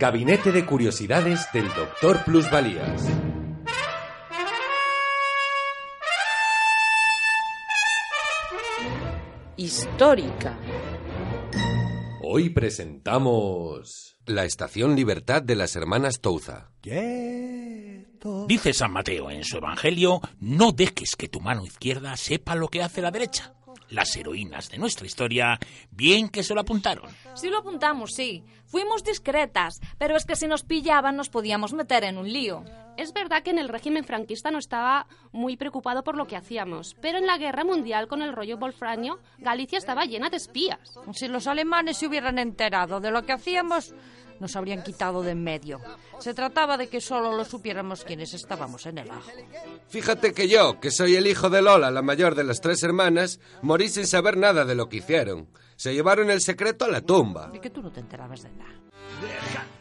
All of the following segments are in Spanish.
Gabinete de Curiosidades del Doctor Plusvalías. Histórica. Hoy presentamos la Estación Libertad de las Hermanas Touza. Dice San Mateo en su Evangelio, no dejes que tu mano izquierda sepa lo que hace la derecha. Las heroínas de nuestra historia, bien que se lo apuntaron. Sí lo apuntamos, sí. Fuimos discretas, pero es que si nos pillaban nos podíamos meter en un lío. Es verdad que en el régimen franquista no estaba muy preocupado por lo que hacíamos, pero en la guerra mundial con el rollo wolfranio, Galicia estaba llena de espías. Si los alemanes se hubieran enterado de lo que hacíamos, nos habrían quitado de en medio. Se trataba de que solo lo supiéramos quienes estábamos en el ajo. Fíjate que yo, que soy el hijo de Lola, la mayor de las tres hermanas, morí sin saber nada de lo que hicieron. Se llevaron el secreto a la tumba. De que tú no te enterabas de nada.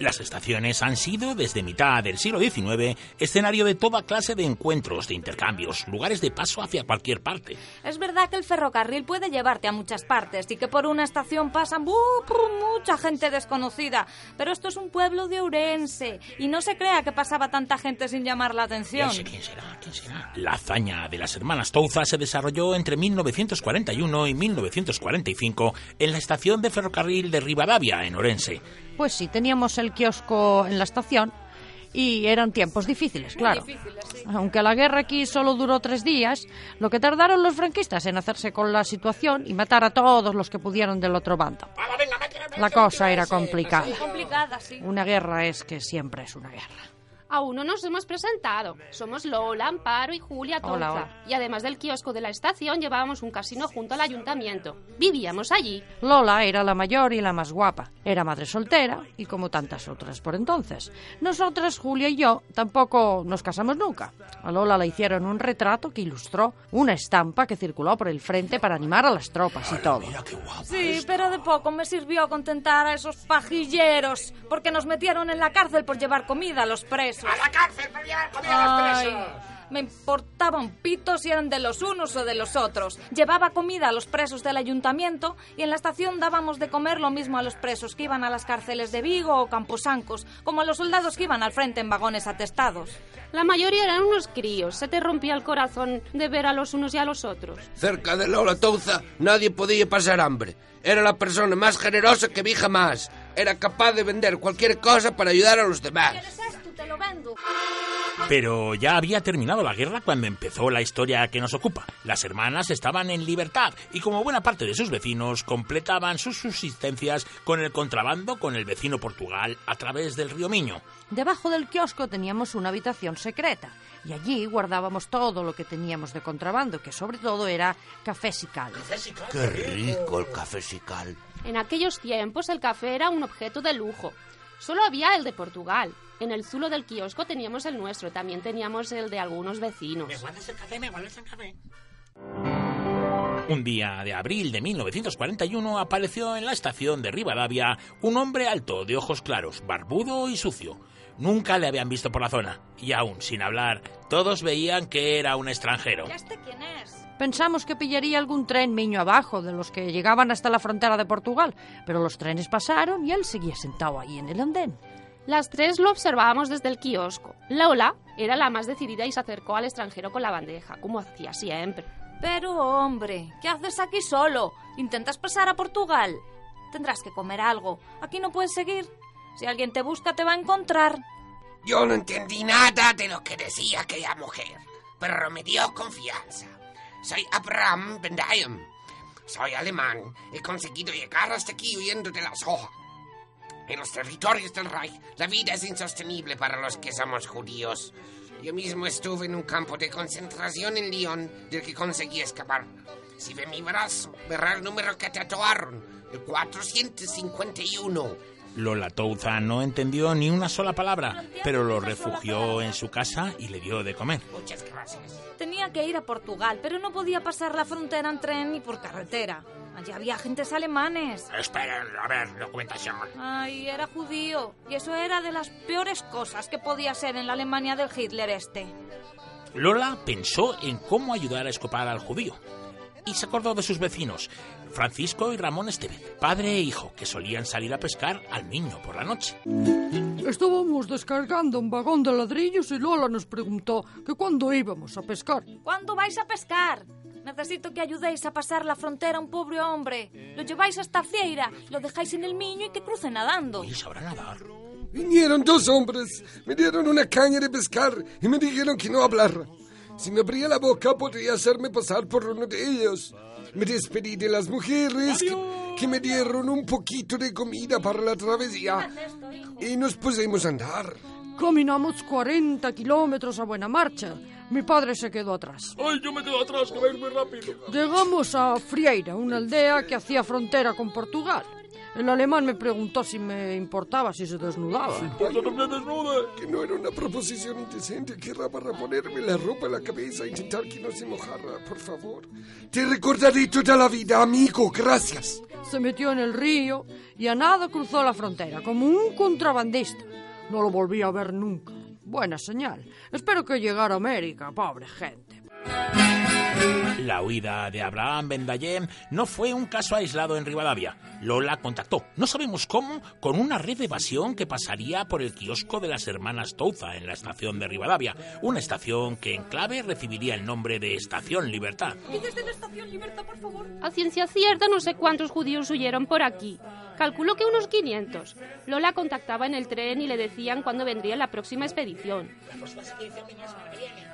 Las estaciones han sido, desde mitad del siglo XIX, escenario de toda clase de encuentros, de intercambios, lugares de paso hacia cualquier parte. Es verdad que el ferrocarril puede llevarte a muchas partes y que por una estación pasan ¡buh! mucha gente desconocida, pero esto es un pueblo de Ourense y no se crea que pasaba tanta gente sin llamar la atención. Sé quién será, quién será. La hazaña de las hermanas Touza se desarrolló entre 1941 y 1945 en la estación de ferrocarril de Rivadavia, en Orense. Pues sí, teníamos el kiosco en la estación y eran tiempos difíciles, claro. Aunque la guerra aquí solo duró tres días, lo que tardaron los franquistas en hacerse con la situación y matar a todos los que pudieron del otro bando. La cosa era complicada. Una guerra es que siempre es una guerra. Aún no nos hemos presentado. Somos Lola, Amparo y Julia. Hola, hola. Y además del kiosco de la estación, llevábamos un casino junto al ayuntamiento. Vivíamos allí. Lola era la mayor y la más guapa. Era madre soltera y como tantas otras por entonces. Nosotras, Julia y yo, tampoco nos casamos nunca. A Lola le hicieron un retrato que ilustró una estampa que circuló por el frente para animar a las tropas y todo. Sí, pero de poco me sirvió contentar a esos pajilleros, porque nos metieron en la cárcel por llevar comida a los presos. ¡A la cárcel por llevar comida a los presos! me importaba un pito si eran de los unos o de los otros. Llevaba comida a los presos del ayuntamiento y en la estación dábamos de comer lo mismo a los presos que iban a las cárceles de Vigo o Camposancos, como a los soldados que iban al frente en vagones atestados. La mayoría eran unos críos. Se te rompía el corazón de ver a los unos y a los otros. Cerca de Lola Touza nadie podía pasar hambre. Era la persona más generosa que vi jamás. Era capaz de vender cualquier cosa para ayudar a los demás. Esto? Te lo vendo. Pero ya había terminado la guerra cuando empezó la historia que nos ocupa. Las hermanas estaban en libertad y como buena parte de sus vecinos completaban sus subsistencias con el contrabando con el vecino Portugal a través del río Miño. Debajo del kiosco teníamos una habitación secreta y allí guardábamos todo lo que teníamos de contrabando, que sobre todo era café sical. Qué rico el café sical. En aquellos tiempos el café era un objeto de lujo. Solo había el de Portugal. En el zulo del kiosco teníamos el nuestro. También teníamos el de algunos vecinos. guardas el café? ¿Me guardas el café? Un día de abril de 1941 apareció en la estación de Rivadavia un hombre alto, de ojos claros, barbudo y sucio. Nunca le habían visto por la zona, y aún sin hablar, todos veían que era un extranjero. ¿Ya este quién es? Pensamos que pillaría algún tren miño abajo de los que llegaban hasta la frontera de Portugal, pero los trenes pasaron y él seguía sentado ahí en el andén. Las tres lo observábamos desde el kiosco. Lola era la más decidida y se acercó al extranjero con la bandeja, como hacía siempre. Pero, hombre, ¿qué haces aquí solo? ¿Intentas pasar a Portugal? Tendrás que comer algo. Aquí no puedes seguir. Si alguien te busca, te va a encontrar. Yo no entendí nada de lo que decía aquella mujer, pero me dio confianza. Soy Abraham Bendayem. Soy alemán. He conseguido llegar hasta aquí huyendo de la soja. En los territorios del Reich, la vida es insostenible para los que somos judíos. Yo mismo estuve en un campo de concentración en Lyon del que conseguí escapar. Si ve mi brazo, verá el número que tatuaron, el 451. Lola Touza no entendió ni una sola palabra, pero lo refugió en su casa y le dio de comer. Muchas gracias. Tenía que ir a Portugal, pero no podía pasar la frontera en tren ni por carretera. Allí había agentes alemanes. Esperen, a ver, documentación. Ay, era judío. Y eso era de las peores cosas que podía ser en la Alemania del Hitler este. Lola pensó en cómo ayudar a escopar al judío. Y se acordó de sus vecinos, Francisco y Ramón Estevez, padre e hijo, que solían salir a pescar al niño por la noche. Estábamos descargando un vagón de ladrillos y Lola nos preguntó que cuándo íbamos a pescar. ¿Cuándo vais a pescar? Necesito que ayudéis a pasar la frontera a un pobre hombre. Lo lleváis hasta Fieira, lo dejáis en el Miño y que cruce nadando. ¿Y sabrá nadar? Vinieron dos hombres, me dieron una caña de pescar y me dijeron que no hablara. Si me abría la boca podría hacerme pasar por uno de ellos. Me despedí de las mujeres que, que me dieron un poquito de comida para la travesía y nos pusimos a andar. Caminamos 40 kilómetros a buena marcha. Mi padre se quedó atrás. Ay, yo me quedo atrás, que va a ir muy rápido. Llegamos a Frieira, una aldea que hacía frontera con Portugal. El alemán me preguntó si me importaba si se desnudaba. Pues yo también desnude. Que no era una proposición indecente, que era para ponerme la ropa en la cabeza e intentar que no se mojara, por favor. Te recordaré toda la vida, amigo, gracias. Se metió en el río y a nada cruzó la frontera, como un contrabandista. No lo volví a ver nunca. Buena señal. Espero que llegara a América, pobre gente. La huida de Abraham Bendayem no fue un caso aislado en Rivadavia. Lola contactó, no sabemos cómo, con una red de evasión que pasaría por el kiosco de las hermanas Touza en la estación de Rivadavia, una estación que en clave recibiría el nombre de Estación Libertad. ¿Y desde la estación Libertad, por favor? A ciencia cierta no sé cuántos judíos huyeron por aquí. Calculo que unos 500. Lola contactaba en el tren y le decían cuándo vendría la próxima expedición.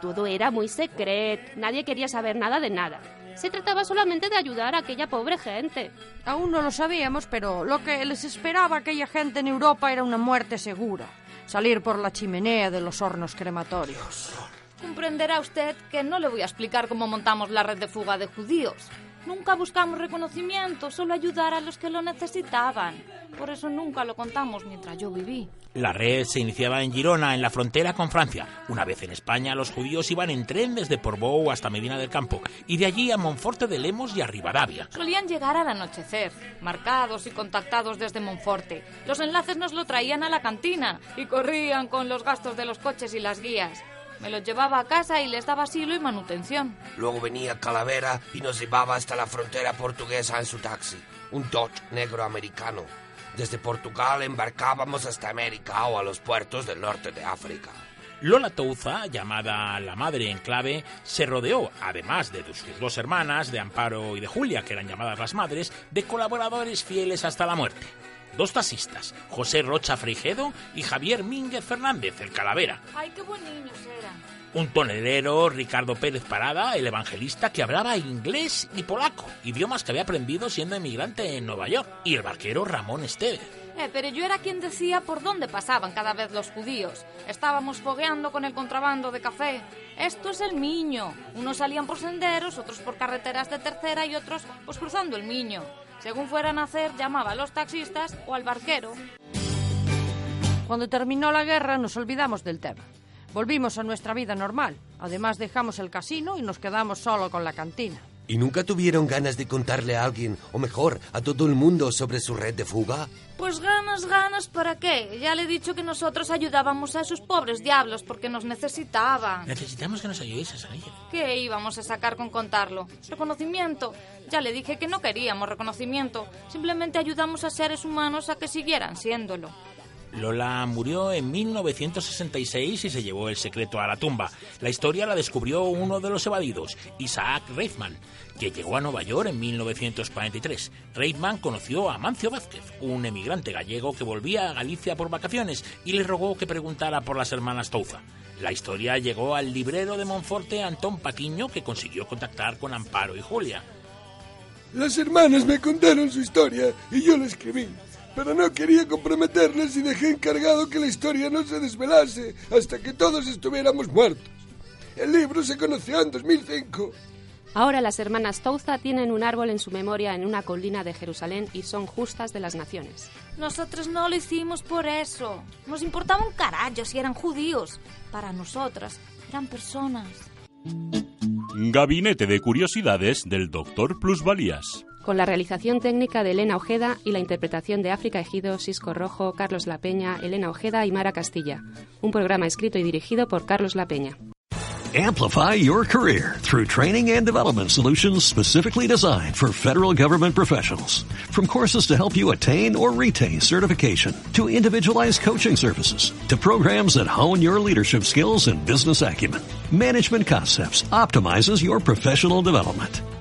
Todo era muy secreto, nadie quería saber nada de nada. Se trataba solamente de ayudar a aquella pobre gente. Aún no lo sabíamos, pero lo que les esperaba a aquella gente en Europa era una muerte segura. Salir por la chimenea de los hornos crematorios. Comprenderá usted que no le voy a explicar cómo montamos la red de fuga de judíos. Nunca buscamos reconocimiento, solo ayudar a los que lo necesitaban. Por eso nunca lo contamos mientras yo viví. La red se iniciaba en Girona, en la frontera con Francia. Una vez en España, los judíos iban en tren desde Portbou hasta Medina del Campo y de allí a Monforte de Lemos y a Rivadavia. Solían llegar al anochecer, marcados y contactados desde Monforte. Los enlaces nos lo traían a la cantina y corrían con los gastos de los coches y las guías. Me los llevaba a casa y les daba asilo y manutención. Luego venía Calavera y nos llevaba hasta la frontera portuguesa en su taxi, un Dodge negro americano. Desde Portugal embarcábamos hasta América o a los puertos del norte de África. Lola Touza, llamada la madre en clave, se rodeó, además de sus dos hermanas, de Amparo y de Julia, que eran llamadas las madres, de colaboradores fieles hasta la muerte. Dos taxistas, José Rocha Frigedo y Javier Mínguez Fernández, el Calavera. ¡Ay, qué buen niños eran! Un tonelero, Ricardo Pérez Parada, el evangelista que hablaba inglés y polaco, idiomas que había aprendido siendo emigrante en Nueva York, y el barquero Ramón Estevez. Eh, pero yo era quien decía por dónde pasaban cada vez los judíos. Estábamos fogueando con el contrabando de café. Esto es el Miño. Unos salían por senderos, otros por carreteras de tercera y otros pues cruzando el Miño. Según fueran a hacer, llamaba a los taxistas o al barquero. Cuando terminó la guerra nos olvidamos del tema. Volvimos a nuestra vida normal. Además dejamos el casino y nos quedamos solo con la cantina. ¿Y nunca tuvieron ganas de contarle a alguien, o mejor, a todo el mundo sobre su red de fuga? Pues ganas, ganas, ¿para qué? Ya le he dicho que nosotros ayudábamos a esos pobres diablos porque nos necesitaban. Necesitamos que nos ayudéis a salir. ¿Qué íbamos a sacar con contarlo? Reconocimiento. Ya le dije que no queríamos reconocimiento. Simplemente ayudamos a seres humanos a que siguieran siéndolo. Lola murió en 1966 y se llevó el secreto a la tumba. La historia la descubrió uno de los evadidos, Isaac Reifman, que llegó a Nueva York en 1943. Reifman conoció a Mancio Vázquez, un emigrante gallego que volvía a Galicia por vacaciones y le rogó que preguntara por las hermanas Touza. La historia llegó al librero de Monforte, Antón Paquiño, que consiguió contactar con Amparo y Julia. Las hermanas me contaron su historia y yo la escribí. Pero no quería comprometerles y dejé encargado que la historia no se desvelase hasta que todos estuviéramos muertos. El libro se conoció en 2005. Ahora las hermanas Touza tienen un árbol en su memoria en una colina de Jerusalén y son justas de las naciones. Nosotros no lo hicimos por eso. Nos importaba un carajo si eran judíos. Para nosotras eran personas. Gabinete de Curiosidades del Doctor Plusvalías. Con la realización técnica de Elena Ojeda y la interpretación de África Ejido, Cisco Rojo, Carlos La Peña, Elena Ojeda y Mara Castilla. Un programa escrito y dirigido por Carlos La Peña. Amplify your career through training and development solutions specifically designed for federal government professionals. From courses to help you attain or retain certification, to individualized coaching services, to programs that hone your leadership skills and business acumen, Management Concepts optimizes your professional development.